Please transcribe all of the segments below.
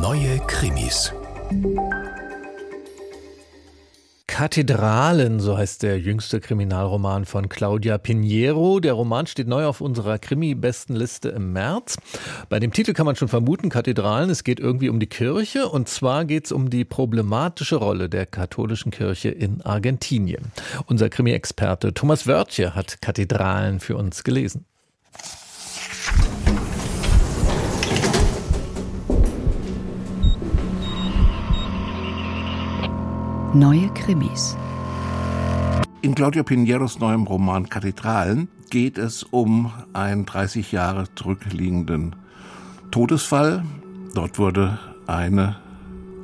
Neue Krimis. Kathedralen, so heißt der jüngste Kriminalroman von Claudia Pinheiro. Der Roman steht neu auf unserer Krimi-Bestenliste im März. Bei dem Titel kann man schon vermuten, Kathedralen, es geht irgendwie um die Kirche und zwar geht es um die problematische Rolle der katholischen Kirche in Argentinien. Unser Krimi-Experte Thomas Wörtje hat Kathedralen für uns gelesen. Neue Krimis. In Claudio Pinheiros neuem Roman Kathedralen geht es um einen 30 Jahre zurückliegenden Todesfall. Dort wurde eine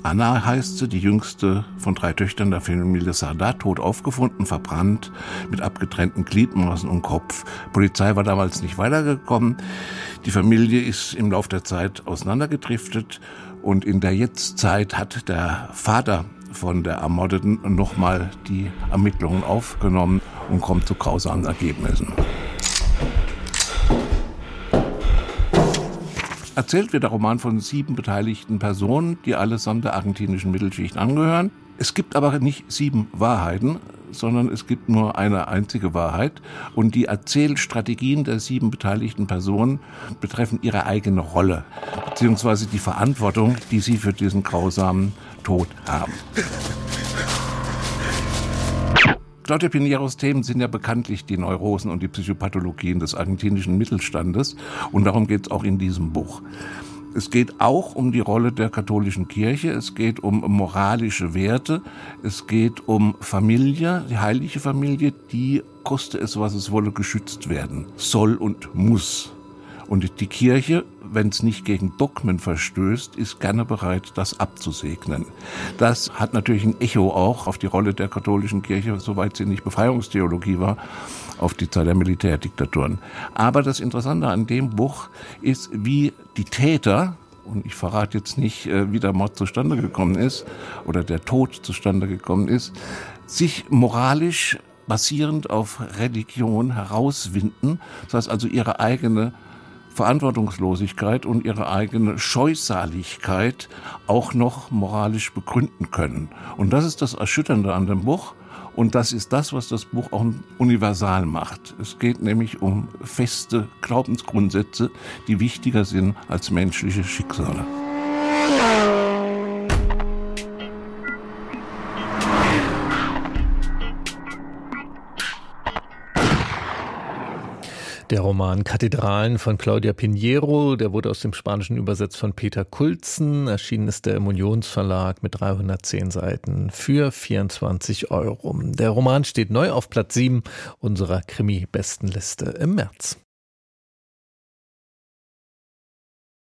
Anna heißt sie, die jüngste von drei Töchtern der Familie Sadat, tot aufgefunden, verbrannt, mit abgetrennten Gliedmaßen und Kopf. Polizei war damals nicht weitergekommen. Die Familie ist im Laufe der Zeit auseinandergedriftet und in der Jetztzeit hat der Vater von der Ermordeten nochmal die Ermittlungen aufgenommen und kommt zu grausamen Ergebnissen. Erzählt wird der Roman von sieben beteiligten Personen, die allesamt der argentinischen Mittelschicht angehören. Es gibt aber nicht sieben Wahrheiten, sondern es gibt nur eine einzige Wahrheit. Und die Erzählstrategien der sieben beteiligten Personen betreffen ihre eigene Rolle, beziehungsweise die Verantwortung, die sie für diesen grausamen Tod haben. Claudia Pinheiros Themen sind ja bekanntlich die Neurosen und die Psychopathologien des argentinischen Mittelstandes und darum geht es auch in diesem Buch. Es geht auch um die Rolle der katholischen Kirche, es geht um moralische Werte, es geht um Familie, die heilige Familie, die, koste es, was es wolle, geschützt werden soll und muss. Und die Kirche, wenn es nicht gegen Dogmen verstößt, ist gerne bereit, das abzusegnen. Das hat natürlich ein Echo auch auf die Rolle der katholischen Kirche, soweit sie nicht Befreiungstheologie war, auf die Zeit der Militärdiktaturen. Aber das Interessante an dem Buch ist, wie die Täter, und ich verrate jetzt nicht, äh, wie der Mord zustande gekommen ist oder der Tod zustande gekommen ist, sich moralisch basierend auf Religion herauswinden, das heißt also ihre eigene Verantwortungslosigkeit und ihre eigene Scheußaligkeit auch noch moralisch begründen können. Und das ist das Erschütternde an dem Buch. Und das ist das, was das Buch auch universal macht. Es geht nämlich um feste Glaubensgrundsätze, die wichtiger sind als menschliche Schicksale. Der Roman Kathedralen von Claudia Pinheiro, der wurde aus dem Spanischen übersetzt von Peter Kulzen. Erschienen ist der im Unionsverlag mit 310 Seiten für 24 Euro. Der Roman steht neu auf Platz 7 unserer Krimi-Bestenliste im März.